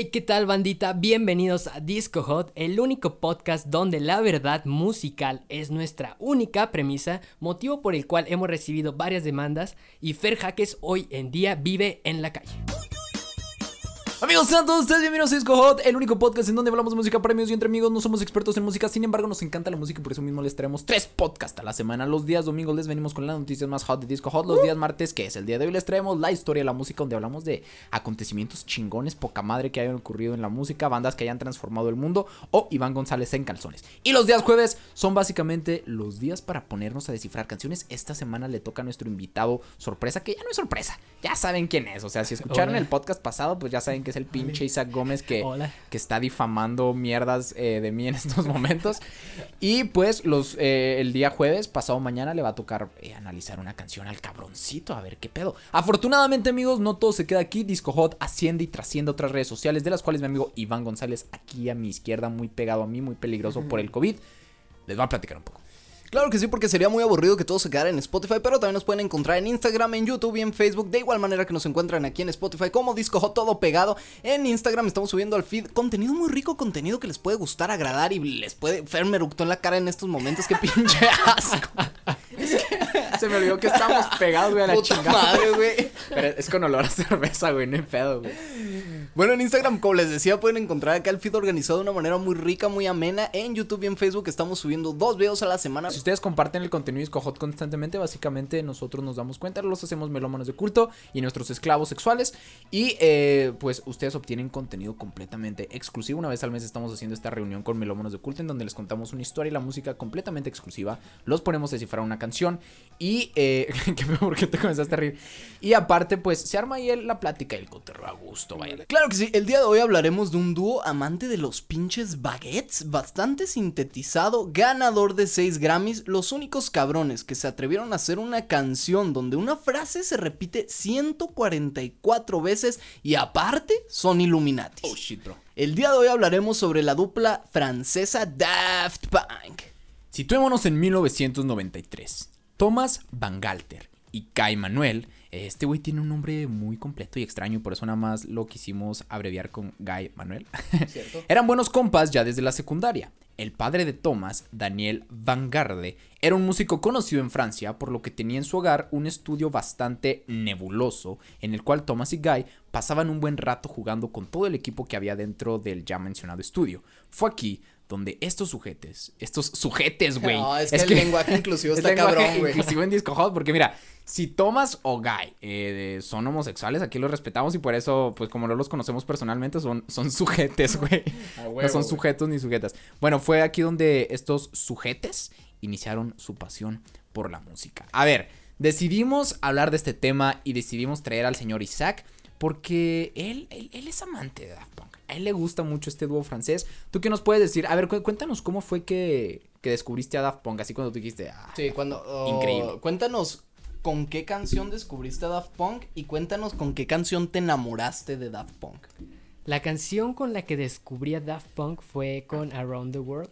Hey, ¿qué tal bandita? Bienvenidos a Disco Hot, el único podcast donde la verdad musical es nuestra única premisa, motivo por el cual hemos recibido varias demandas y Fer Jaques hoy en día vive en la calle. Amigos, sean todos ustedes bienvenidos a Disco Hot, el único podcast en donde hablamos de música, premios y entre amigos. No somos expertos en música, sin embargo, nos encanta la música y por eso mismo les traemos tres podcasts a la semana. Los días domingos les venimos con las noticias más hot de Disco Hot. Los días martes, que es el día de hoy, les traemos la historia de la música, donde hablamos de acontecimientos chingones, poca madre que hayan ocurrido en la música, bandas que hayan transformado el mundo o Iván González en calzones. Y los días jueves son básicamente los días para ponernos a descifrar canciones. Esta semana le toca a nuestro invitado sorpresa, que ya no es sorpresa, ya saben quién es. O sea, si escucharon Hola. el podcast pasado, pues ya saben que es el pinche Isaac Gómez que, Hola. que está difamando mierdas eh, de mí en estos momentos. Y pues los eh, el día jueves, pasado mañana, le va a tocar eh, analizar una canción al cabroncito, a ver qué pedo. Afortunadamente, amigos, no todo se queda aquí. Disco Hot asciende y trasciende otras redes sociales, de las cuales mi amigo Iván González, aquí a mi izquierda, muy pegado a mí, muy peligroso por el COVID, les va a platicar un poco. Claro que sí, porque sería muy aburrido que todo se quedara en Spotify, pero también nos pueden encontrar en Instagram, en YouTube y en Facebook, de igual manera que nos encuentran aquí en Spotify como Disco Hot, todo pegado. En Instagram estamos subiendo al feed contenido muy rico, contenido que les puede gustar, agradar y les puede... Fer me eructó en la cara en estos momentos, qué pinche asco. Se me olvidó que estamos pegados, güey, a la Puta chingada. madre, güey. Pero es con olor a cerveza, güey, no hay pedo, güey. Bueno, en Instagram, como les decía, pueden encontrar acá el feed organizado de una manera muy rica, muy amena. En YouTube y en Facebook estamos subiendo dos videos a la semana. Si ustedes comparten el contenido de Disco Hot constantemente, básicamente nosotros nos damos cuenta, los hacemos melómanos de culto y nuestros esclavos sexuales. Y eh, pues ustedes obtienen contenido completamente exclusivo. Una vez al mes estamos haciendo esta reunión con melómanos de culto en donde les contamos una historia y la música completamente exclusiva. Los ponemos a descifrar una canción y... Eh, ¿qué? ¿Por qué te comenzaste a reír? Y aparte, pues se arma ahí la plática y el cotorreo a gusto, vaya. Claro que sí, el día de hoy hablaremos de un dúo amante de los pinches baguettes, bastante sintetizado, ganador de 6 Grammys, los únicos cabrones que se atrevieron a hacer una canción donde una frase se repite 144 veces y aparte son Illuminati. Oh shit, bro. El día de hoy hablaremos sobre la dupla francesa Daft Punk. Situémonos en 1993. Thomas Van Galter y Kai Manuel. Este güey tiene un nombre muy completo y extraño, y por eso nada más lo quisimos abreviar con Guy Manuel. Eran buenos compas ya desde la secundaria. El padre de Thomas, Daniel Van Garde, era un músico conocido en Francia, por lo que tenía en su hogar un estudio bastante nebuloso, en el cual Thomas y Guy pasaban un buen rato jugando con todo el equipo que había dentro del ya mencionado estudio. Fue aquí donde estos sujetes, estos sujetes, güey. No, es que el lenguaje inclusivo es está cabrón, güey. Inclusivo en Disco Hot, porque mira, si Thomas o Guy eh, son homosexuales, aquí los respetamos y por eso, pues como no los conocemos personalmente, son, son sujetes, güey. no son sujetos ni sujetas. Bueno, fue aquí donde estos sujetes iniciaron su pasión por la música. A ver, decidimos hablar de este tema y decidimos traer al señor Isaac porque él, él, él es amante de Daft Punk. A él le gusta mucho este dúo francés. ¿Tú qué nos puedes decir? A ver, cu- cuéntanos cómo fue que, que descubriste a Daft Punk, así cuando tú dijiste, ah, Sí, cuando... oh, Increíble. Cuéntanos con qué canción descubriste a Daft Punk y cuéntanos con qué canción te enamoraste de Daft Punk. La canción con la que descubrí a Daft Punk fue con Around the World.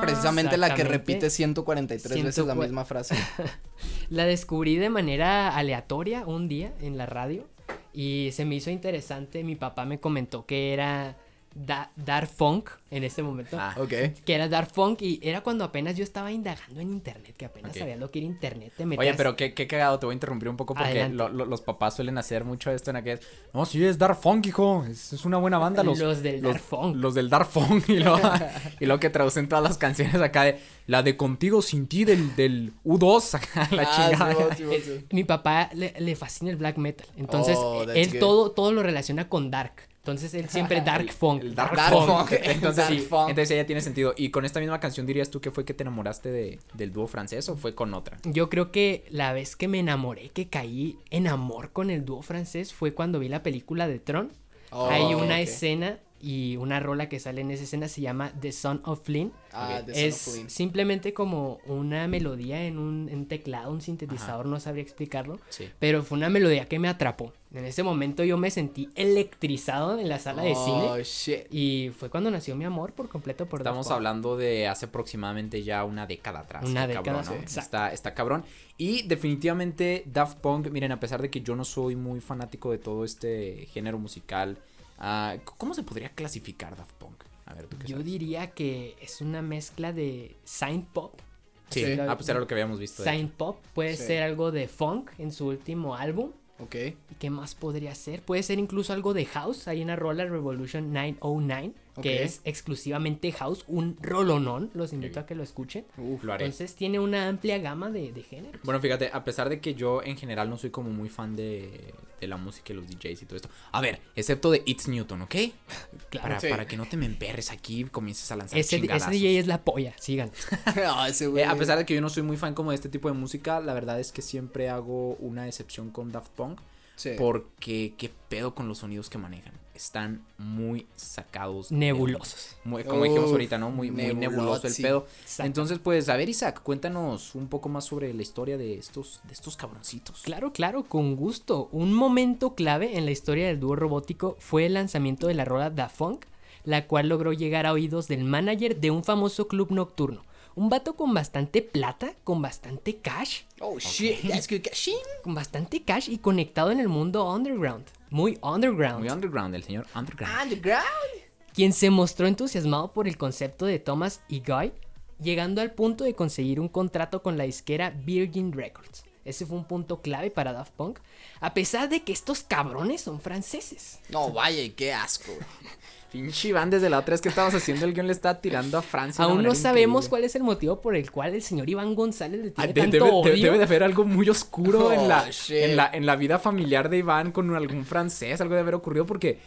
Precisamente la que repite 143 veces la 104. misma frase. La descubrí de manera aleatoria un día en la radio y se me hizo interesante. Mi papá me comentó que era da Dark Funk en ese momento. Ah, Ok. Que era Dark Funk y era cuando apenas yo estaba indagando en internet, que apenas sabía lo que era internet. Te Oye, pero qué, qué cagado, te voy a interrumpir un poco porque lo- lo- los papás suelen hacer mucho esto en aquel. No, sí, es Dark Funk, hijo. Es, es una buena banda. Los, Los del Dark Funk. Los del Dark Funk. Y luego, y luego que traducen todas las canciones acá de la de Contigo sin ti del, del U2. acá, la Ah, chingada. sí, sí, sí, sí. Mi papá le, le fascina el black metal. Entonces, Oh, that's él good. todo, todo lo relaciona con dark. Entonces, él siempre dark funk. El Dark, Dark Funk. Funk. Entonces, Dark sí, Funk. entonces ya tiene sentido. Y con esta misma canción dirías tú que fue que te enamoraste de, del dúo francés o fue con otra? Yo creo que la vez que me enamoré, que caí en amor con el dúo francés, fue cuando vi la película de Tron. Oh, Hay una escena y una rola que sale en esa escena se llama The Son of Flynn. Ah, Ok. de Son of Es Flynn. simplemente como una melodía en un en teclado, un sintetizador, no sabría explicarlo. Sí. Pero fue una melodía que me atrapó. En ese momento yo me sentí electrizado en la sala de Oh, cine. shit. Y fue cuando nació mi amor por completo por Estamos hablando de hace aproximadamente ya una década atrás. Una década, cabrón, ¿no? sí. Exacto. Está, está cabrón. Y definitivamente Daft Punk, miren, a pesar de que yo no soy muy fanático de todo este género musical, ah, ¿cómo se podría clasificar Daft Punk? A ver, ¿tú qué Yo sabes? diría que es una mezcla de synth pop. Sí, Sí. ah, pues era lo que habíamos visto. Synth pop puede Sí. ser algo de funk en su último álbum. Ok. ¿Y qué más podría ser? Puede ser incluso algo de house. Hay una rola Revolution 909 que es exclusivamente house, un rolonón. Los invito a que lo escuchen. Uf. Lo haré. Entonces tiene una amplia gama de, de géneros. Bueno, fíjate, a pesar de que yo en general no soy como muy fan de, de la música y los DJs y todo esto. A ver, excepto de It's Newton, ¿ok? Claro. Para, Sí. para que no te me emperres aquí y comiences a lanzar Ese, ese. DJ es la polla, sigan. Ah, ese güey. Eh, a pesar de que yo no soy muy fan como de este tipo de música, la verdad es que siempre hago una excepción con Daft Punk. Sí. Porque qué pedo con los sonidos que manejan. Están muy sacados. Nebulosos. muy- como dijimos ahorita, ¿no? Muy, muy nebuloso el pedo. Exacto. Entonces, pues, a ver, Isaac, cuéntanos un poco más sobre la historia de estos, de estos cabroncitos. Claro, claro, con gusto. Un momento clave en la historia del dúo robótico fue el lanzamiento de la rola Da Funk, la cual logró llegar a oídos del manager de un famoso club nocturno. Un vato con bastante plata, con bastante cash, Oh, shit. That's good. Cashin. con bastante cash y conectado en el mundo underground. Muy underground. Muy underground, el señor underground. Underground. quien se mostró entusiasmado por el concepto de Thomas y Guy, llegando al punto de conseguir un contrato con la disquera Virgin Records. Ese fue un punto clave para Daft Punk, a pesar de que estos cabrones son franceses. No, vaya, y qué asco. Pinche Iván, desde la otra vez que estabas haciendo el guion le está tirando a Francia. Aún no sabemos increíble. cuál es el motivo por el cual el señor Iván González le Ah, tiene de- tanto debe, odio. debe de haber algo muy oscuro Oh, en, la, en, la, en la vida familiar de Iván con algún francés, algo de haber ocurrido porque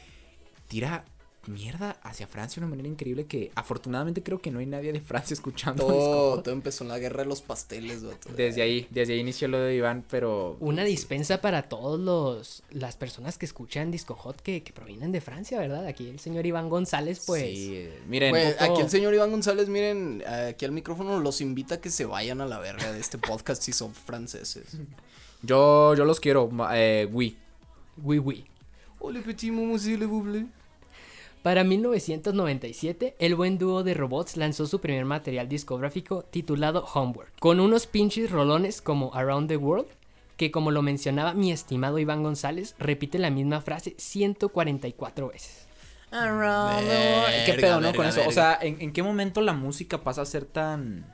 tira mierda hacia Francia de una manera increíble que afortunadamente creo que no hay nadie de Francia escuchando. Todo, todo empezó en la guerra de los pasteles, vato. Desde ahí, desde ahí inició lo de Iván, pero... Una dispensa para todos los las personas que escuchan Disco Hot que, que provienen de Francia, ¿verdad? Aquí el señor Iván González, pues. Sí, miren, Pues, poco- aquí el señor Iván González, miren, aquí al micrófono los invita a que se vayan a la verga de este podcast si son franceses. yo, yo los quiero, eh, oui. Oui, oui. Le petit momo, s'il vous plaît. Para 1997, el buen dúo de robots lanzó su primer material discográfico titulado Homework, con unos pinches rolones como Around the World, que como lo mencionaba mi estimado Iván González, repite la misma frase 144 veces. ¿Qué Verga, pedo, no? verga, Con eso. O sea, ¿en, en qué momento la música pasa a ser tan.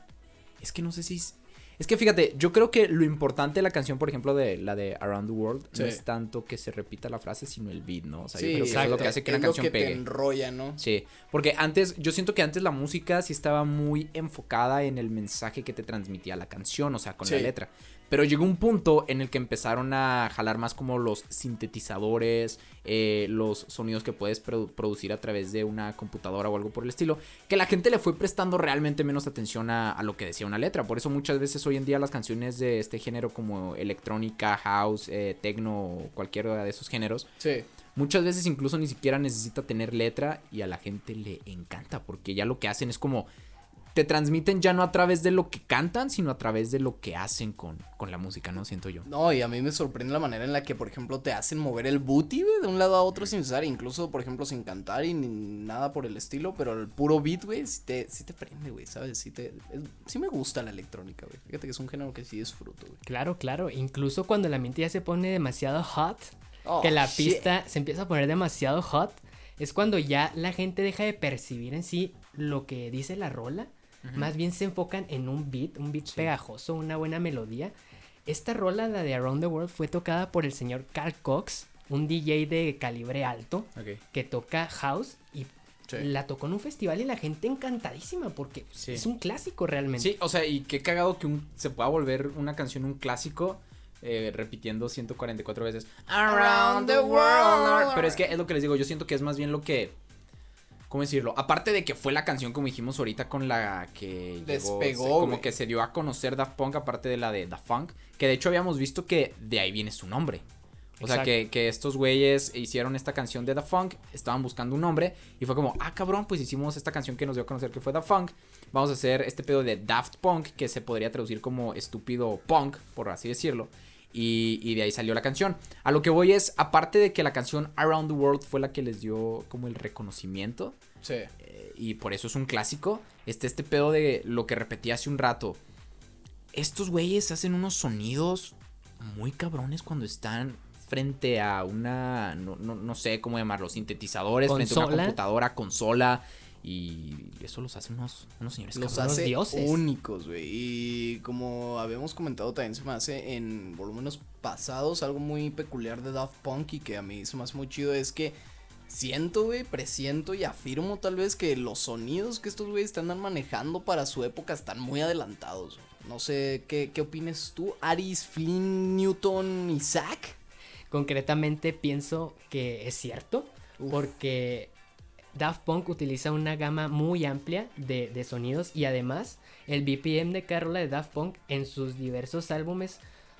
Es que no sé si. Es, es que fíjate, yo creo que lo importante de la canción, por ejemplo, de la de Around the World, Sí. no es tanto que se repita la frase, sino el beat, ¿no? O sea, yo Sí, creo que eso es lo que hace que es una lo canción que te pegue. enrolla, ¿no? Sí, porque antes, yo siento que antes la música sí estaba muy enfocada en el mensaje que te transmitía la canción, o sea, con la letra. Pero llegó un punto en el que empezaron a jalar más como los sintetizadores, eh, los sonidos que puedes produ- producir a través de una computadora o algo por el estilo, que la gente le fue prestando realmente menos atención a, a lo que decía una letra. Por eso muchas veces hoy en día las canciones de este género como electrónica, house, eh, techno, cualquiera de esos géneros, Sí. Muchas veces incluso ni siquiera necesita tener letra y a la gente le encanta porque ya lo que hacen es como te transmiten ya no a través de lo que cantan, sino a través de lo que hacen con, con la música, ¿no? Siento yo. No, y a mí me sorprende la manera en la que, por ejemplo, te hacen mover el booty, güey, de un lado a otro sin usar, incluso, por ejemplo, sin cantar y ni nada por el estilo, pero el puro beat, güey, sí te, sí te prende, güey, ¿sabes? Sí, te, es- sí me gusta la electrónica, güey. Fíjate que es un género que sí disfruto, güey. Claro, claro. Incluso cuando el ambiente ya se pone demasiado hot, Oh, que la shit. pista se empieza a poner demasiado hot, es cuando ya la gente deja de percibir en sí lo que dice la rola. Más bien se enfocan en un beat, un beat pegajoso, una buena melodía. Esta rola, la de Around the World, fue tocada por el señor Carl Cox, un DJ de calibre alto que toca house y Sí. la tocó en un festival y la gente encantadísima porque Sí. es un clásico realmente. Sí, o sea, y qué cagado que un, se pueda volver una canción un clásico eh, repitiendo 144 veces Around the world. Pero es que es lo que les digo, yo siento que es más bien lo que... ¿Cómo decirlo? Aparte de que fue la canción, como dijimos ahorita, con la que llegó, Despegó, se- como que se dio a conocer Daft Punk, aparte de la de Daft Funk, que de hecho habíamos visto que de ahí viene su nombre. O sea, que, que estos güeyes hicieron esta canción de The Funk, estaban buscando un nombre y fue como, ah, cabrón, pues hicimos esta canción que nos dio a conocer que fue The Funk. Vamos a hacer este pedo de Daft Punk, que se podría traducir como estúpido punk, por así decirlo. Y, y de ahí salió la canción. A lo que voy es, aparte de que la canción Around the World fue la que les dio como el reconocimiento, Sí. eh, y por eso es un clásico. Este, este pedo de lo que repetí hace un rato. Estos güeyes hacen unos sonidos muy cabrones cuando están frente a una, no, no, no sé cómo llamarlo, sintetizadores, frente a una computadora, consola. Y eso los hace unos, unos señores Los cabrones. Hace dioses. únicos, güey. Y como habíamos comentado, también se me hace en volúmenes pasados algo muy peculiar de Daft Punk y que a mí se me hace muy chido es que siento, güey, presiento y afirmo tal vez que los sonidos que estos güeyes están manejando para su época están muy adelantados. No sé, ¿qué, qué opinas tú? Aris, Flynn, Newton, Isaac. Concretamente pienso que es cierto, Uf. porque Daft Punk utiliza una gama muy amplia de, sonidos y además el BPM de cada rola de Daft Punk en sus diversos álbumes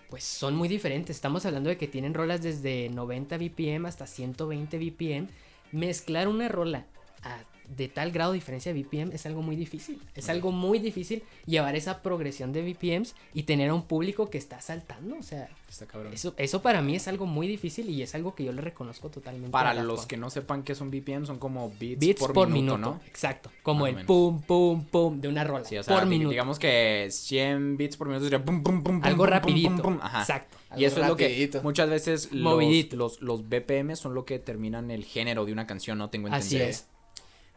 pues son muy diferentes. Estamos hablando de que tienen rolas desde 90 BPM hasta 120 BPM. Mezclar una rola a- de tal grado de diferencia de BPM es algo muy difícil. Es algo muy difícil llevar esa progresión de BPMs y tener a un público que está saltando. O sea, Está cabrón. eso, eso para mí es algo muy difícil y es algo que yo le reconozco totalmente. Para los que no sepan qué son BPM, son como beats, Beats por, minuto, ¿no? Exacto. Como Más o el menos. pum, pum, pum de una rola. Sí, o sea, por minuto. digamos que 100 beats por minuto sería pum, pum, pum, pum, algo pum, rapidito. pum, pum, Ajá. Exacto. Y eso es lo que muchas veces los, los, los BPM son lo que terminan el género de una canción, no tengo Así entendido. es.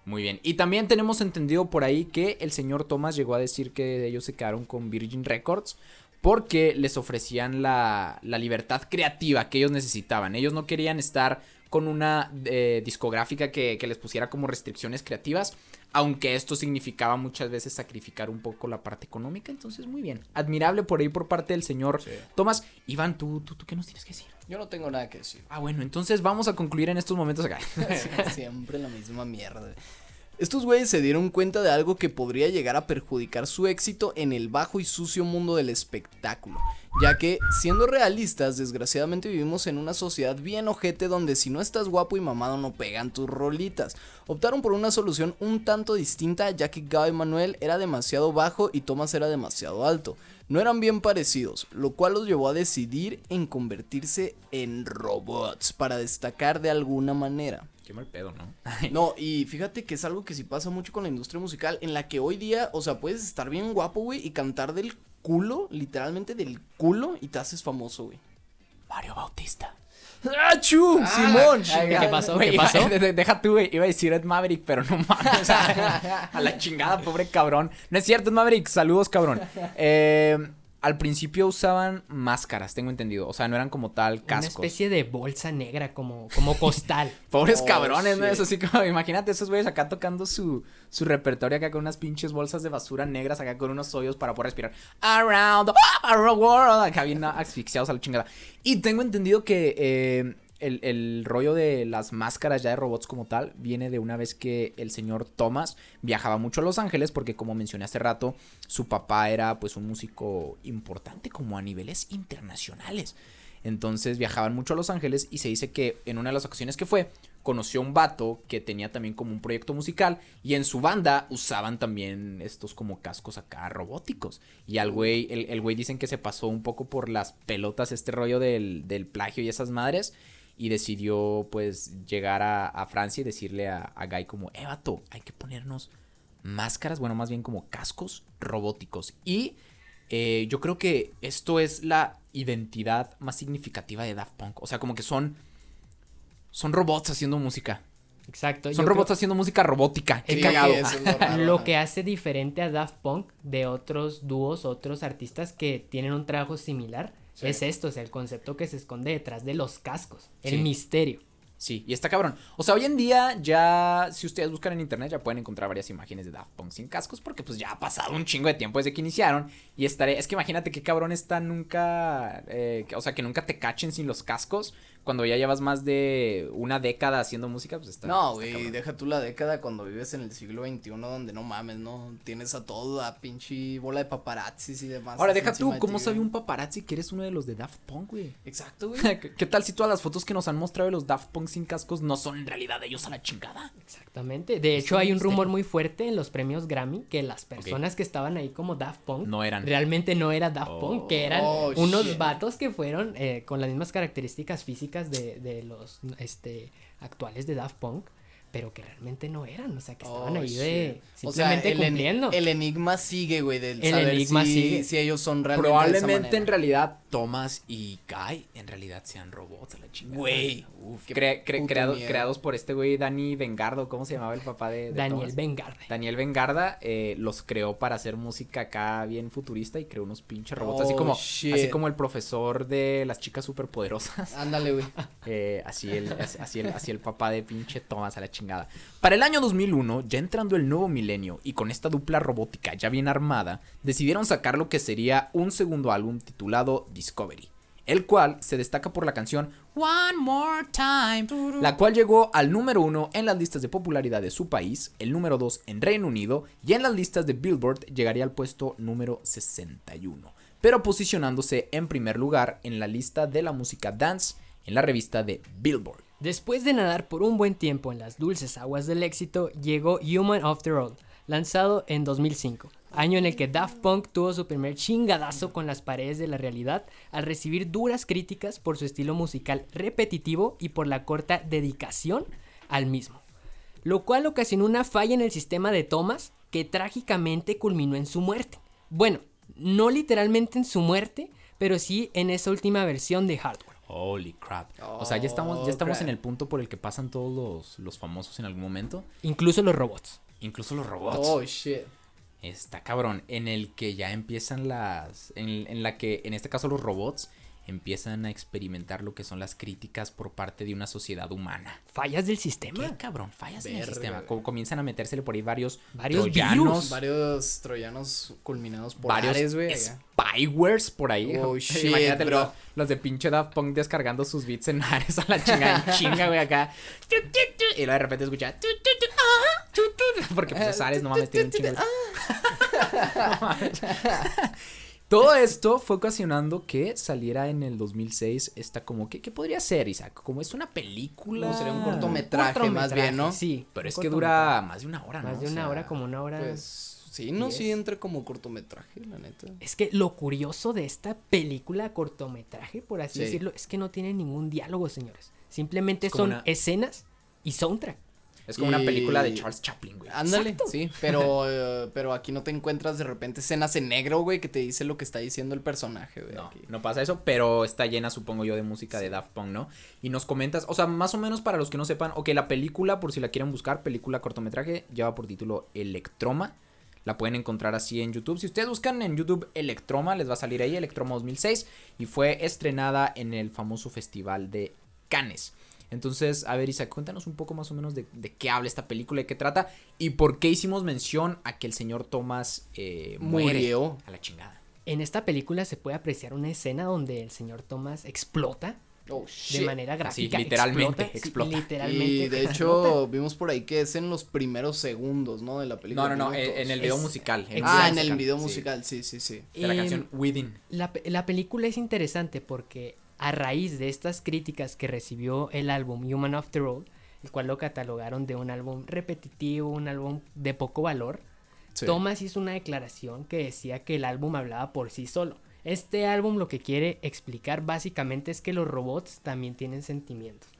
Muy bien. Y también tenemos entendido por ahí que el señor Thomas llegó a decir que ellos se quedaron con Virgin Records porque les ofrecían la, la libertad creativa que ellos necesitaban. Ellos no querían estar con una eh, discográfica que, que les pusiera como restricciones creativas, aunque esto significaba muchas veces sacrificar un poco la parte económica. Entonces, muy bien. Admirable por ahí por parte del señor Sí. Thomas. Iván, ¿tú, tú, tú qué nos tienes que decir? Yo no tengo nada que decir. Ah, bueno, entonces vamos a concluir en estos momentos acá. Siempre la misma mierda. Estos güeyes se dieron cuenta de algo que podría llegar a perjudicar su éxito en el bajo y sucio mundo del espectáculo, ya que, siendo realistas, desgraciadamente vivimos en una sociedad bien ojete donde si no estás guapo y mamado no pegan tus rolitas. Optaron por una solución un tanto distinta, ya que Guy Manuel era demasiado bajo y Thomas era demasiado alto. No eran bien parecidos, lo cual los llevó a decidir en convertirse en robots para destacar de alguna manera. Qué mal pedo, ¿no? No, y fíjate que es algo que sí pasa mucho con la industria musical, en la que hoy día, o sea, puedes estar bien guapo, güey, y cantar del culo, literalmente del culo, y te haces famoso, güey. Mario Bautista. ¡Achú! ¡Simón! Ay, ¿Qué pasó? güey, ¿Qué iba- pasó? de- de- deja tú, güey. Iba a decir Ed Maverick, pero no mames. o sea, a la chingada, pobre cabrón. No es cierto, Ed Maverick. Saludos, cabrón. Eh, al principio usaban máscaras, tengo entendido. O sea, no eran como tal Una cascos. especie de bolsa negra como, como costal. Pobres Oh, cabrones, ¿no? shit. Eso sí, como, imagínate esos güeyes acá tocando su, su repertorio acá con unas pinches bolsas de basura negras acá con unos hoyos para poder respirar. Around the world. Acá bien asfixiados a la chingada. Y tengo entendido que eh, el, rollo de las máscaras ya de robots como tal viene de una vez que el señor Thomas viajaba mucho a Los Ángeles porque como mencioné hace rato, su papá era pues un músico importante como a niveles internacionales. Entonces viajaban mucho a Los Ángeles y se dice que en una de las ocasiones que fue, conoció a un vato que tenía también como un proyecto musical y en su banda usaban también estos como cascos acá robóticos. Y al güey, el, el güey dicen que se pasó un poco por las pelotas este rollo del, del plagio y esas madres y decidió pues llegar a, a Francia y decirle a, a Guy como, eh vato, hay que ponernos máscaras, bueno, más bien como cascos robóticos. Y eh, yo creo que esto es la identidad más significativa de Daft Punk. O sea, como que son. Son robots haciendo música. Exacto. Son robots creo- haciendo música robótica. Qué cagado. lo Lo que hace diferente a Daft Punk de otros dúos, otros artistas que tienen un trabajo similar, Sí. es esto, o sea, el concepto que se esconde detrás de los cascos, el Sí. misterio. Sí, y está cabrón. O sea, hoy en día ya, si ustedes buscan en internet, ya pueden encontrar varias imágenes de Daft Punk sin cascos, porque pues ya ha pasado un chingo de tiempo desde que iniciaron. Y estaré, es que imagínate qué cabrón está nunca, eh, que- o sea, que nunca te cachen sin los cascos, cuando ya llevas más de una década haciendo música, pues está. No, güey, deja tú la década cuando vives en el siglo XXI donde no mames, ¿no? Tienes a toda pinche bola de paparazzis y demás. Ahora, deja tú, de ¿cómo sabe un paparazzi que eres uno de los de Daft Punk, güey? Exacto, güey. ¿Qué, tal si todas las fotos que nos han mostrado de los Daft Punk sin cascos no son en realidad ellos a la chingada? Exactamente. De hecho, hay un misterio. rumor muy fuerte en los premios Grammy que las personas que estaban ahí como Daft Punk No eran. realmente no era Daft Punk, que eran Oh, unos shit. vatos que fueron eh, con las mismas características físicas de, de los este actuales de Daft Punk, pero que realmente no eran, o sea, que estaban Oh, ahí de shit. O sea, simplemente el, el enigma sigue, güey, del El saber enigma si, sigue. si ellos son realmente de esa Probablemente en realidad Thomas y Kai en realidad sean robots a la chingada. Güey, Uf, qué cre- creado- creados por este güey Dani Vengardo, ¿cómo se llamaba el papá de, de Daniel Thomas? Vengarde. Daniel Vengarda eh, los creó para hacer música acá bien futurista y creó unos pinches robots, así Oh, como shit. así como el profesor de las chicas superpoderosas. Ándale, güey. Eh, así, el, as- así, el, así el papá de pinche Thomas a la chingada. Para el año 2001, ya entrando el nuevo milenio y con esta dupla robótica ya bien armada, decidieron sacar lo que sería un segundo álbum titulado Discovery, el cual se destaca por la canción One More Time, la cual llegó al número uno en las listas de popularidad de su país, el número 2 en Reino Unido y en las listas de Billboard llegaría al puesto número 61, pero posicionándose en primer lugar en la lista de la música dance en la revista de Billboard. Después de nadar por un buen tiempo en las dulces aguas del éxito, llegó Human After All, lanzado en 2005, año en el que Daft Punk tuvo su primer chingadazo con las paredes de la realidad al recibir duras críticas por su estilo musical repetitivo y por la corta dedicación al mismo, lo cual ocasionó una falla en el sistema de tomas que trágicamente culminó en su muerte. Bueno, no literalmente en su muerte, pero sí en esa última versión de hardware. Holy crap. o sea, ya estamos, Oh, ya estamos crap. en el punto por el que pasan todos los, los famosos en algún momento. Incluso los robots. Incluso los robots. Oh, shit. Está cabrón. En el que ya empiezan las. En, en la que, en este caso, los robots empiezan a experimentar lo que son las críticas por parte de una sociedad humana. Fallas del sistema. ¿Qué cabrón? Fallas en el Verga, sistema. comienzan a metérsele por ahí varios. Varios troyanos, virus. Varios troyanos culminados por varios Ares, güey. spywares por ahí. Oh, shit, Imagínate bro. Los, los de pinche Daft Punk descargando sus beats en Ares a la chinga, en chinga, güey, acá. Y luego de repente escucha. ah, Porque pues Ares no mames, tiene un chingo. Todo esto fue ocasionando que saliera en el 2006 esta como que, ¿qué podría ser, Isaac? Como es una película. Como sería un cortometraje, más bien, ¿no? Sí. Pero es que dura más de una hora, ¿no? Más de O una sea, hora, como una hora. Pues sí, no, Diez. sí entra como cortometraje, la neta. Es que lo curioso de esta película cortometraje, por así Sí. decirlo, es que no tiene ningún diálogo, señores. Simplemente son una- escenas y soundtrack. Es como una película de Charles Chaplin, güey. Ándale, Exacto. sí, pero, eh, pero aquí no te encuentras de repente escenas en negro, güey, que te dice lo que está diciendo el personaje, güey. No, aquí. no pasa eso, pero está llena, supongo yo, de música de Daft Punk, ¿no? Y nos comentas, o sea, más o menos para los que no sepan, ok, la película, por si la quieren buscar, película cortometraje, lleva por título Electroma. La pueden encontrar así en YouTube. Si ustedes buscan en YouTube Electroma, les va a salir ahí, Electroma 2006. Y fue estrenada en el famoso festival de Cannes. Entonces, a ver, Isa, cuéntanos un poco más o menos de, de qué habla esta película, de qué trata y por qué hicimos mención a que el señor Thomas eh, muere Murió. a la chingada. En esta película se puede apreciar una escena donde el señor Thomas explota Oh, de manera gráfica. literalmente, explota, sí, literalmente. Y de explota. hecho, vimos por ahí que es en los primeros segundos, ¿no? De la película. No, no, no, minutos. en, el video Es- musical. en Ah, en el video sí, musical, sí, sí, sí. De la Em, canción Within. La, la película es interesante porque a raíz de estas críticas que recibió el álbum Human After All, el cual lo catalogaron de un álbum repetitivo, un álbum de poco valor, Sí. Thomas hizo una declaración que decía que el álbum hablaba por sí solo. Este álbum lo que quiere explicar básicamente es que los robots también tienen sentimientos.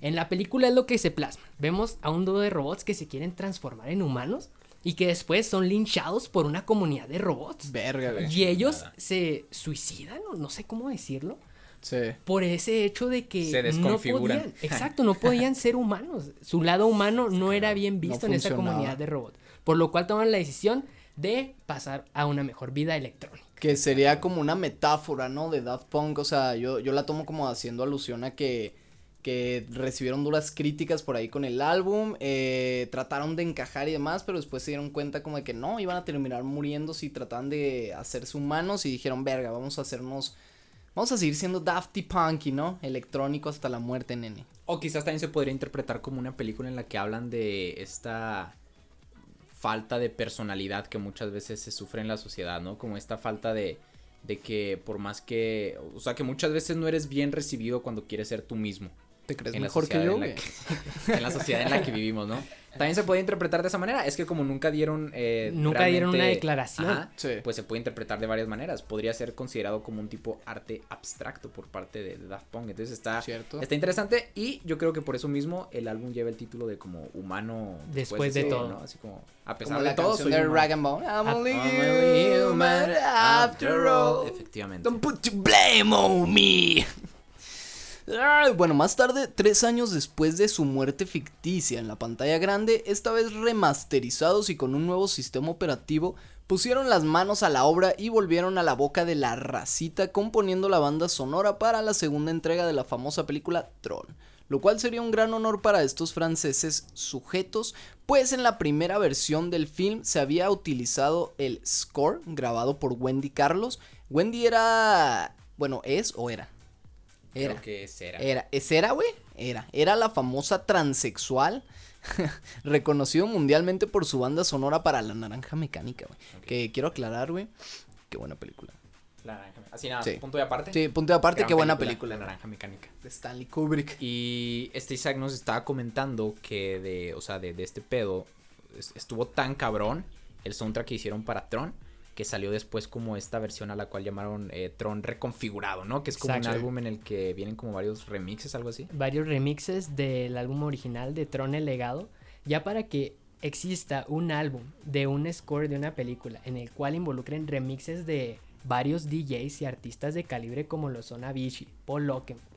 En la película es lo que se plasma. Vemos a un dúo de robots que se quieren transformar en humanos y que después son linchados por una comunidad de robots. Verga. Y ellos se suicidan, no sé cómo decirlo, Sí. por ese hecho de que Se no podían, exacto, no podían ser humanos. Su lado humano no era bien no visto en esa comunidad de robots. Por lo cual toman la decisión de pasar a una mejor vida electrónica. Que sería como una metáfora, ¿no? De Daft Punk. O sea, yo, yo la tomo como haciendo alusión a que, que recibieron duras críticas por ahí con el álbum. eh, trataron de encajar y demás, pero después se dieron cuenta como de que no, iban a terminar muriendo si trataban de hacerse humanos y dijeron, verga, vamos a hacernos Vamos a seguir siendo Dafty Punky, ¿no? Electrónico hasta la muerte, nene. O quizás también se podría interpretar como una película en la que hablan de esta falta de personalidad que muchas veces se sufre en la sociedad, ¿no? Como esta falta de, de que por más que, o sea, que muchas veces no eres bien recibido cuando quieres ser tú mismo. ¿Te crees en la mejor que yo, en la güey? que- en la sociedad en la que vivimos, ¿no? También se puede interpretar de esa manera. Es que como nunca dieron. eh, Nunca dieron una declaración. Ajá, Sí. Pues se puede interpretar de varias maneras. Podría ser considerado como un tipo arte abstracto por parte de, de Daft Punk. Entonces está, Cierto. está interesante. Y yo creo que por eso mismo el álbum lleva el título de como humano Después de todo. ¿no? Así como a pesar Como de la todo. canción soy de. Rag and Bone. I'm only I'm only human after all. Efectivamente. Don't put your blame on me. Bueno, más tarde, tres años después de su muerte ficticia en la pantalla grande, esta vez remasterizados y con un nuevo sistema operativo, pusieron las manos a la obra y volvieron a la boca de la racita componiendo la banda sonora para la segunda entrega de la famosa película Tron. Lo cual sería un gran honor para estos franceses sujetos, pues en la primera versión del film se había utilizado el score grabado por Wendy Carlos. Wendy era, bueno, es o era. Era. Creo que será. Era, ¿es era, güey? Era. Era la famosa transexual. reconocido mundialmente por su banda sonora para La Naranja Mecánica, güey. Que quiero aclarar, güey. Qué buena película. La naranja- Así nada, Sí. punto de aparte. Sí, punto de aparte, Gran qué buena película, película. La naranja mecánica. De Stanley Kubrick. Y este Isaac nos estaba comentando que de, o sea, de, de este pedo es- estuvo tan cabrón el soundtrack que hicieron para Tron que salió después como esta versión a la cual llamaron eh, Tron reconfigurado, ¿no? Que es como Exacto. un álbum en el que vienen como varios remixes, algo así. varios remixes del álbum original de Tron el Legado, ya para que exista un álbum de un score de una película en el cual involucren remixes de varios DJs y artistas de calibre como lo son Avicii, Paul Oakenfold,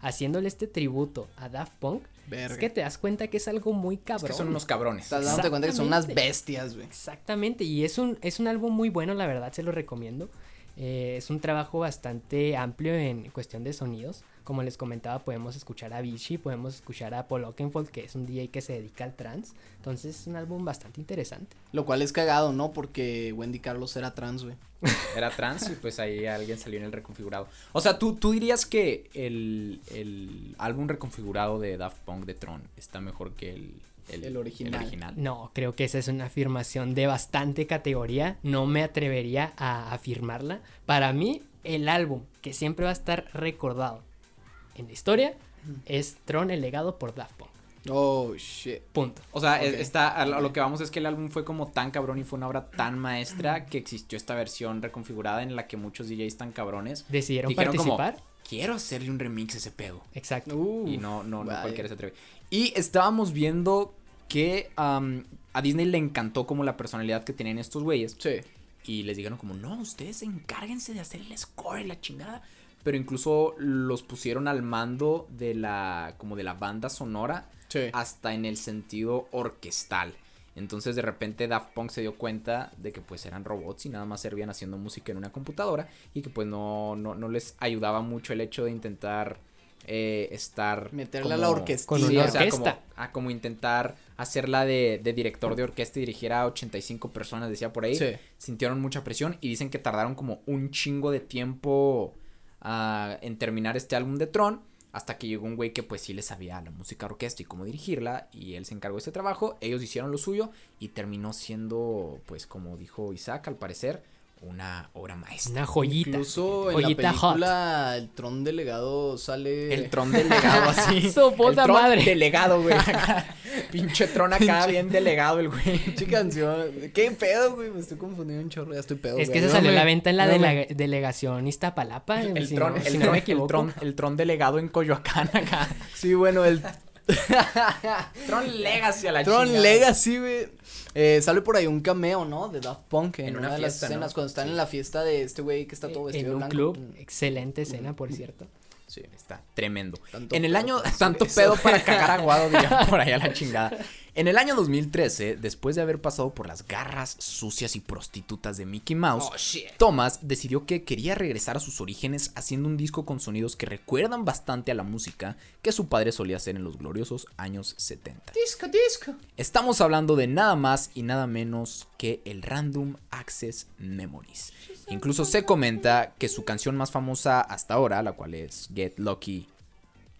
haciéndole este tributo a Daft Punk, Verga. es que te das cuenta que es algo muy Es cabrón. que son unos cabrones. Estás dándote cuenta que son unas Exactamente. bestias, güey. Exactamente, y es un, es un álbum muy bueno, la verdad, se lo recomiendo. Eh, es un trabajo bastante amplio en cuestión de sonidos. Como les comentaba, podemos escuchar a Vichy, podemos escuchar a Paul Oakenfold, que es un DJ que se dedica al trance. Entonces es un álbum bastante interesante. Lo cual es cagado, ¿no? Porque Wendy Carlos era trans, güey. Era trans y pues ahí alguien salió en el reconfigurado. O sea, ¿tú, tú dirías que el, el álbum reconfigurado de Daft Punk de Tron está mejor que el, El original. No, creo que esa es una afirmación de bastante categoría. No me atrevería a afirmarla. Para mí, el álbum que siempre va a estar recordado en la historia es Tron, el legado por Daft Punk. Oh, shit. Punto. O sea, está, a lo que vamos es que el álbum fue como tan cabrón y fue una obra tan maestra que existió esta versión reconfigurada en la que muchos DJs tan cabrones Decidieron dijeron como, participar. quiero hacerle un remix a ese pedo. Exacto. Uf, y no, no, no cualquiera se atreve. Y estábamos viendo que a Disney le encantó como la personalidad que tenían estos güeyes. Sí. Y les dijeron como, no, ustedes encárguense de hacer el score y la chingada. Pero incluso los pusieron al mando de la, como de la banda sonora Sí. hasta en el sentido orquestal. Entonces de repente Daft Punk se dio cuenta de que pues eran robots y nada más servían haciendo música en una computadora y que pues no, no, no les ayudaba mucho el hecho de intentar eh, estar... Meterle a la orquestilla. Con una o sea, como, orquesta. ah, como intentar hacerla de, de director de orquesta y dirigir a 85 personas, decía por ahí. Sí. Sintieron mucha presión y dicen que tardaron como un chingo de tiempo en terminar este álbum de Tron. Hasta que llegó un güey que pues sí le sabía la música orquesta y cómo dirigirla. Y él se encargó de este trabajo. Ellos hicieron lo suyo. Y terminó siendo, pues como dijo Isaac, al parecer, una obra maestra. Una joyita. Incluso en la Joyita hot. película El Tron Delegado sale. El tron delegado así. Su el puta tron madre. delegado, güey. Pinche tron acá Pinche- bien delegado el güey. Pinche canción. ¿Qué pedo, güey? Me estoy confundiendo un chorro. Ya estoy pedo. Es que se salió a la venta en la ayúdame. delega- delegación Iztapalapa. El si tron, no, el, si no tron, me el tron, el tron delegado en Coyoacán acá. Sí, bueno, el Tron Legacy a la Tron chingada. Legacy, güey. Eh, sale por ahí un cameo, ¿no? De Daft Punk en, En una, una de las fiesta, ¿no? escenas cuando están Sí. en la fiesta de este güey que está todo vestido en un blanco. club. Mm. Excelente escena, por cierto. Sí, está tremendo. Tanto en el año, tanto pedo para cagar aguado, dirían por allá la chingada. En el año 2013, después de haber pasado por las garras sucias y prostitutas de Mickey Mouse, Oh. Thomas decidió que quería regresar a sus orígenes haciendo un disco con sonidos que recuerdan bastante a la música que su padre solía hacer en los gloriosos años 70. Disco, disco. Estamos hablando de nada más y nada menos que el Random Access Memories. Incluso se comenta que su canción más famosa hasta ahora, la cual es Get Lucky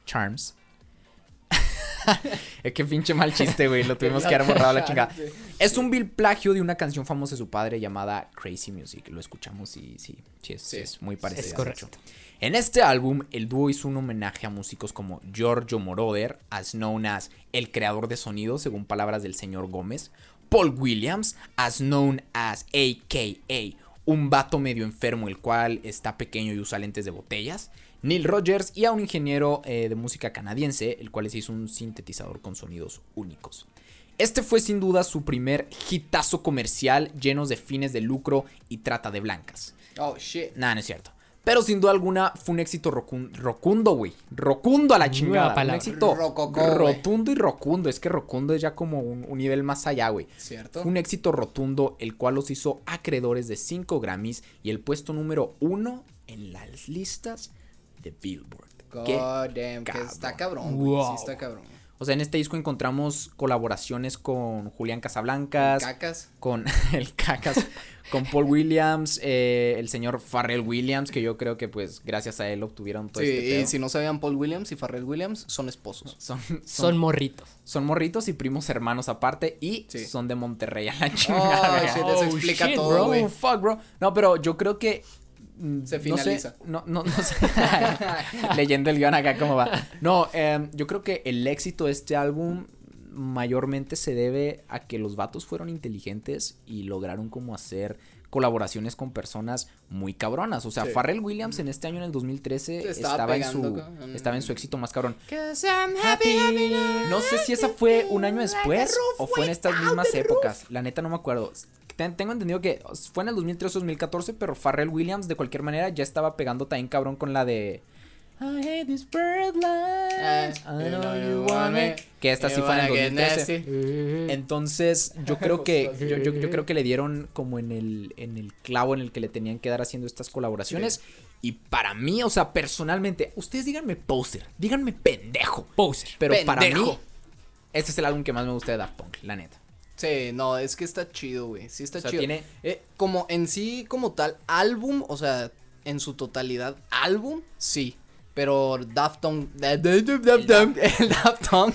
Charms. es que pinche mal chiste, güey. Lo tuvimos que haber borrado la chingada. Es un vil plagio de una canción famosa de su padre llamada Crazy Music. Lo escuchamos y sí, sí, es, Sí. es muy parecido. Es correcto. En este álbum, el dúo hizo un homenaje a músicos como Giorgio Moroder, as known as el creador de sonido, según palabras del señor Gómez, Paul Williams, as known as AKA, un vato medio enfermo el cual está pequeño y usa lentes de botellas, Neil Rogers y a un ingeniero eh, de música canadiense, el cual les hizo un sintetizador con sonidos únicos. Este fue sin duda su primer hitazo comercial llenos de fines de lucro y trata de blancas. Oh, shit. Nada, no es cierto. Pero sin duda alguna fue un éxito rocun- rocundo, güey. Rocundo a la chingada. Un éxito rotundo y rocundo. Es que rocundo es ya como un, un nivel más allá, güey. Cierto. Fue un éxito rotundo, el cual los hizo acreedores de 5 Grammys y el puesto número 1 en las listas de Billboard. Qué God damn, que está cabrón. güey. Wow. Sí está cabrón. O sea, en este disco encontramos colaboraciones con Julián Casablancas, Cacas. con el Cacas, con Paul Williams, eh, el señor Farrell Williams, que yo creo que pues gracias a él obtuvieron todo Sí, este y pedo. si no sabían Paul Williams y Farrell Williams, son esposos. Son, son, Son morritos. son morritos y primos hermanos aparte y Sí. son de Monterrey a la Oh, chingada. shit, Oh, eso explica shit, todo, bro. güey. Oh, fuck, bro. No, pero yo creo que. Mm, Se no sé, finaliza. No, no, no, sé. Leyendo el guion acá, ¿cómo va? No, em, yo creo que el éxito de este álbum mayormente se debe a que los vatos fueron inteligentes y lograron como hacer colaboraciones con personas muy cabronas. O sea, Sí. Pharrell Williams en este año, en el 2013, Se estaba estaba, en su, estaba en su éxito más cabrón. Happy. No sé si esa fue un año después o fue en estas mismas épocas. La neta no me acuerdo. Ten- Tengo entendido que fue en el 2013 o 2014, pero Pharrell Williams de cualquier manera ya estaba pegando también cabrón con la de I hate this bird life. I know you want me. Que esta sí fue en el 2013. Entonces, yo creo que yo, yo- yo creo que le dieron como en el en el clavo en el que le tenían que dar haciendo estas colaboraciones y para mí, o sea, personalmente, ustedes díganme poser, díganme pendejo, Poser. pero para mí este es el álbum que más me gusta de Daft Punk, la neta. Sí, no, es que está chido, güey. Sí está O sea, chido. tiene- Eh, como en sí, como tal, álbum, o sea, en su totalidad, álbum, sí. Pero Daft Punk. El Daft Punk. El Daft Punk.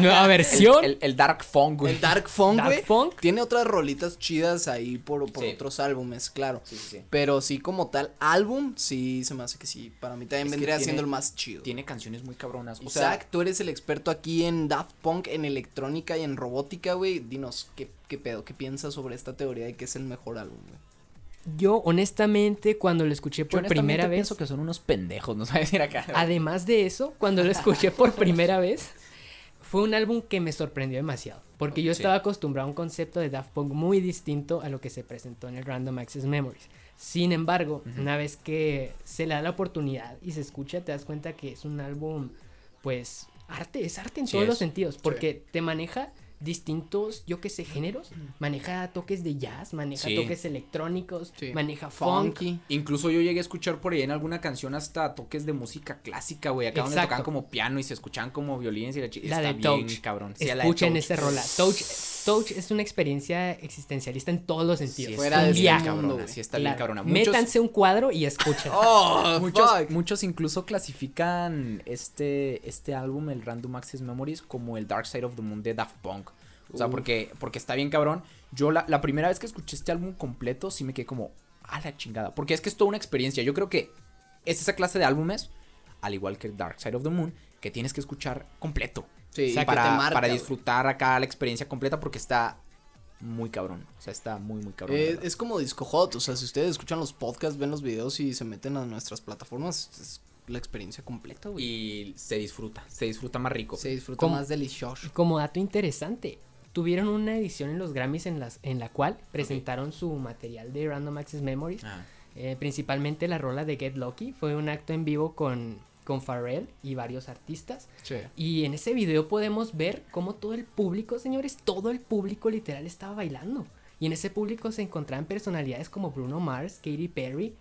Nueva versión. El, el Dark Funk, güey. El Dark Funk, Dark güey. Funk. Tiene otras rolitas chidas ahí por, por Sí. otros álbumes, claro. Sí, sí, sí. Pero sí, como tal, álbum, sí se me hace que sí. Para mí también Es vendría tiene- siendo el más chido. Tiene canciones muy cabronas. O sea, Isaac, tú eres el experto aquí en Daft Punk, en electrónica y en robótica, güey. Dinos, ¿qué, ¿qué pedo? ¿Qué piensas sobre esta teoría de que es el mejor álbum, güey? Yo, honestamente, cuando lo escuché por primera vez. pienso que son unos pendejos, no decir acá. Además de eso, cuando lo escuché por primera vez, fue un álbum que me sorprendió demasiado. Porque yo Sí. estaba acostumbrado a un concepto de Daft Punk muy distinto a lo que se presentó en el Random Access Memories. Sin embargo, una vez que se le da la oportunidad y se escucha, te das cuenta que es un álbum, pues, arte, es arte en Sí todos es. los sentidos. Porque te maneja distintos, yo qué sé, géneros. Maneja toques de jazz, maneja Sí. toques electrónicos, Sí. maneja funk. Funky. Incluso yo llegué a escuchar por ahí en alguna canción hasta toques de música clásica, güey. Acá donde tocaban como piano y se escuchaban como violines y la chica. La Está de bien, Touch. cabrón. Sí, Escuchen Touch. esa rola. Touch, Touch es una experiencia existencialista en todos los sentidos. Sí, Fuera de viaje. cabrona, sí está bien cabrona. Muchos, Métanse un cuadro y escuchen. Oh, muchos, fuck. muchos incluso clasifican este, este álbum, el Random Access Memories, como el Dark Side of the Moon de Daft Punk. O sea, Uf. porque, porque está bien cabrón. Yo la, la primera vez que escuché este álbum completo, sí me quedé como, a la chingada. Porque es que es toda una experiencia. Yo creo que es esa clase de álbumes, al igual que Dark Side of the Moon, que tienes que escuchar completo. Sí, O sea, que te para, marca, para disfrutar acá la experiencia completa porque está muy cabrón. O sea, está muy, muy cabrón. Eh, es como Disco Hot, o sea, si ustedes escuchan los podcasts, ven los videos y se meten a nuestras plataformas, es la experiencia completa, güey. y se disfruta, se disfruta más rico. Se disfruta más delicioso. Como dato interesante, tuvieron una edición en los Grammys en, las, en la cual presentaron su material de Random Access Memories. Ah, eh, principalmente la rola de Get Lucky. Fue un acto en vivo con, con Pharrell y varios artistas. Sí. Y en ese video podemos ver cómo todo el público, señores, todo el público literal estaba bailando. Y en ese público se encontraban personalidades como Bruno Mars, Katy Perry,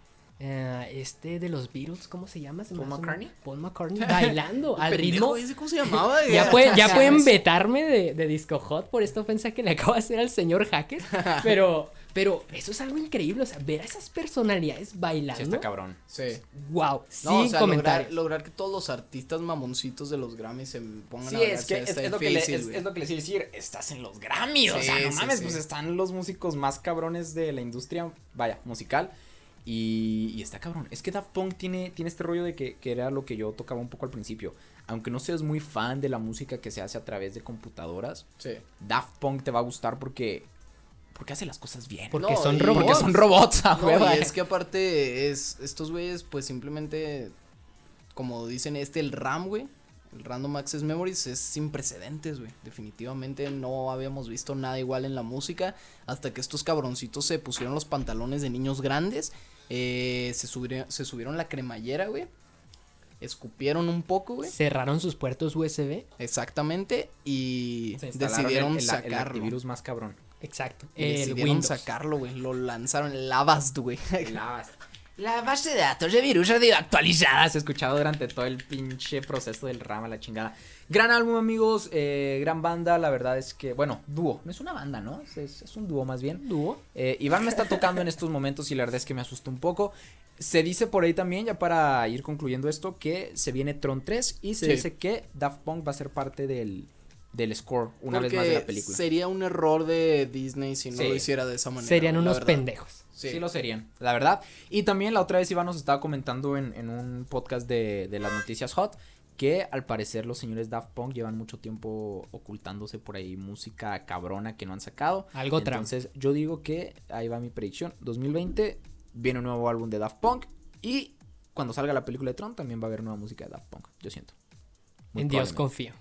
eh, este de los Beatles, ¿cómo se llama? Se ¿Paul un- McCartney? Paul McCartney bailando al ritmo. ese, ¿Cómo se llamaba? Ya, pueden, ya pueden vetarme de, de Disco Hot por esta ofensa que le acabo de hacer al señor Hacker. Pero, pero eso es algo increíble. O sea, ver a esas personalidades bailando. Sí, está cabrón. Sí. Wow, No, sin o sea, lograr, lograr que todos los artistas mamoncitos de los Grammys se pongan Sí, a es que bailar, es, está es lo que le, es, es lo que les iba a decir, estás en los Grammys, o sea, no sí, mames, sí. pues están los músicos más cabrones de la industria, vaya, musical, y, y está cabrón, es que Daft Punk tiene, tiene este rollo de que, que era lo que yo tocaba un poco al principio, aunque no seas muy fan de la música que se hace a través de computadoras, Sí. Daft Punk te va a gustar porque, porque hace las cosas bien, Porque No, son robots. porque son robots, a No, y es que aparte es estos güeyes pues simplemente como dicen este el RAM, güey, el Random Access Memories es sin precedentes, güey. Definitivamente no habíamos visto nada igual en la música hasta que estos cabroncitos se pusieron los pantalones de niños grandes, eh, se subieron se subieron la cremallera, güey. Escupieron un poco, güey. Cerraron sus puertos USB. Exactamente y Se decidieron el, el- el sacarlo. antivirus más cabrón. Exacto. Y El decidieron Windows. sacarlo, güey. Lo lanzaron el Avast, güey. La, la base de datos de virus radio actualizada se ha escuchado durante todo el pinche proceso del rama, la chingada. Gran álbum, amigos, eh, gran banda, la verdad es que, bueno, dúo, no es una banda, ¿no? Es, un dúo más bien. Dúo. Eh, Iván me está tocando en estos momentos y la verdad es que me asustó un poco. Se dice por ahí también, ya para ir concluyendo esto, que se viene Tron 3 y se Sí. dice que Daft Punk va a ser parte del, del score una vez más de la película. Sería un error de Disney si no Sí. lo hiciera de esa manera. Serían unos pendejos. Sí. Sí. lo serían, la verdad. Y también la otra vez Iván nos estaba comentando en, en un podcast de, de las noticias hot que al parecer los señores Daft Punk llevan mucho tiempo ocultándose por ahí música cabrona que no han sacado. Algo trampa. Entonces yo digo que ahí va mi predicción. 2020 viene un nuevo álbum de Daft Punk y cuando salga la película de Tron también va a haber nueva música de Daft Punk, yo siento. Muy En Dios confío.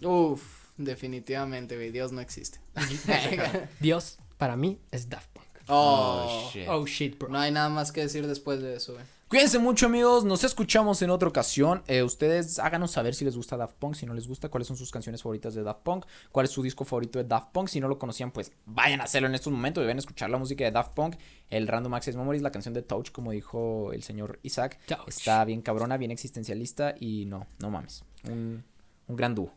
Uf, definitivamente, güey. Dios no existe. Dios, para mí, es Daft Punk. oh, shit. Oh shit, bro. no hay nada más que decir después de eso, güey. Cuídense mucho amigos, nos escuchamos en otra ocasión. Eh, ustedes háganos saber si les gusta Daft Punk, si no les gusta, cuáles son sus canciones favoritas de Daft Punk, cuál es su disco favorito de Daft Punk. Si no lo conocían, pues vayan a hacerlo en estos momentos, deben escuchar la música de Daft Punk, el Random Access Memories, la canción de Touch, como dijo el señor Isaac. Touch. Está bien cabrona, bien existencialista y no, no mames. Un, un gran dúo.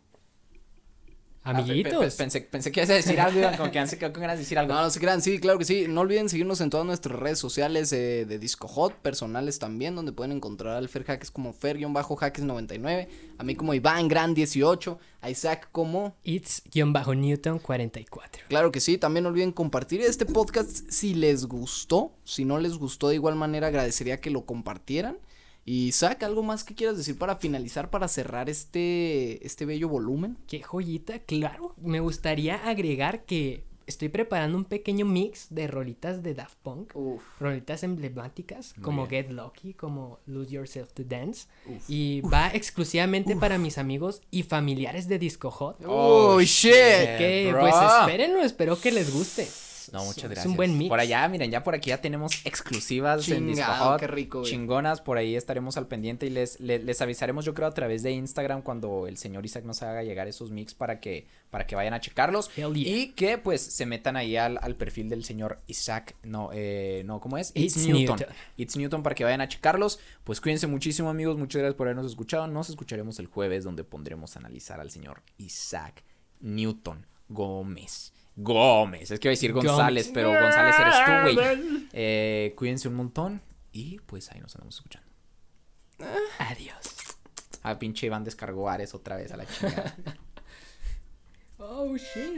Ah, pe- pe- Amiguitos. pensé, pensé que ibas a decir algo, Iván, como que se quedó con ganas de decir algo. No, no se crean, sí, claro que sí. No olviden seguirnos en todas nuestras redes sociales eh, de Disco Hot, personales también, donde pueden encontrar al Fer Jaques como Fer-Jaques99, a mí como Iván Gran18, a Isaac como It's-Newton 44. Claro que sí, también no olviden compartir este podcast si les gustó. Si no les gustó, de igual manera agradecería que lo compartieran. Y Isaac, ¿algo más que quieras decir para finalizar, para cerrar este, este bello volumen? Qué joyita, claro. Me gustaría agregar que estoy preparando un pequeño mix de rolitas de Daft Punk. Uf. Rolitas emblemáticas Muy como bien. Get Lucky, como Lose Yourself to Dance. Y va exclusivamente para mis amigos y familiares de Disco Hot. Oh, shit. que bro. pues espérenlo, espero que les guste. No, muchas Es gracias. un buen mix. Por allá, miren, ya por aquí ya tenemos exclusivas en Disco Chingado, Hot, qué rico, güey. Chingonas, por ahí estaremos al pendiente y les, les, les avisaremos, yo creo, a través de Instagram cuando el señor Isaac nos haga llegar esos mix para que, para que vayan a checarlos. Hell yeah. Y que pues se metan ahí al, al perfil del señor Isaac. No, eh, no, ¿cómo es? It's Newton. It's Newton para que vayan a checarlos. Pues cuídense muchísimo, amigos. Muchas gracias por habernos escuchado. Nos escucharemos el jueves donde pondremos a analizar al señor Isaac Newton Gómez. Gómez, es que iba a decir Gómez. González, pero González eres tú, güey. Eh, cuídense un montón y pues ahí nos andamos escuchando. Adiós. Ah, pinche Iván descargó Ares otra vez a la chingada. Oh shit.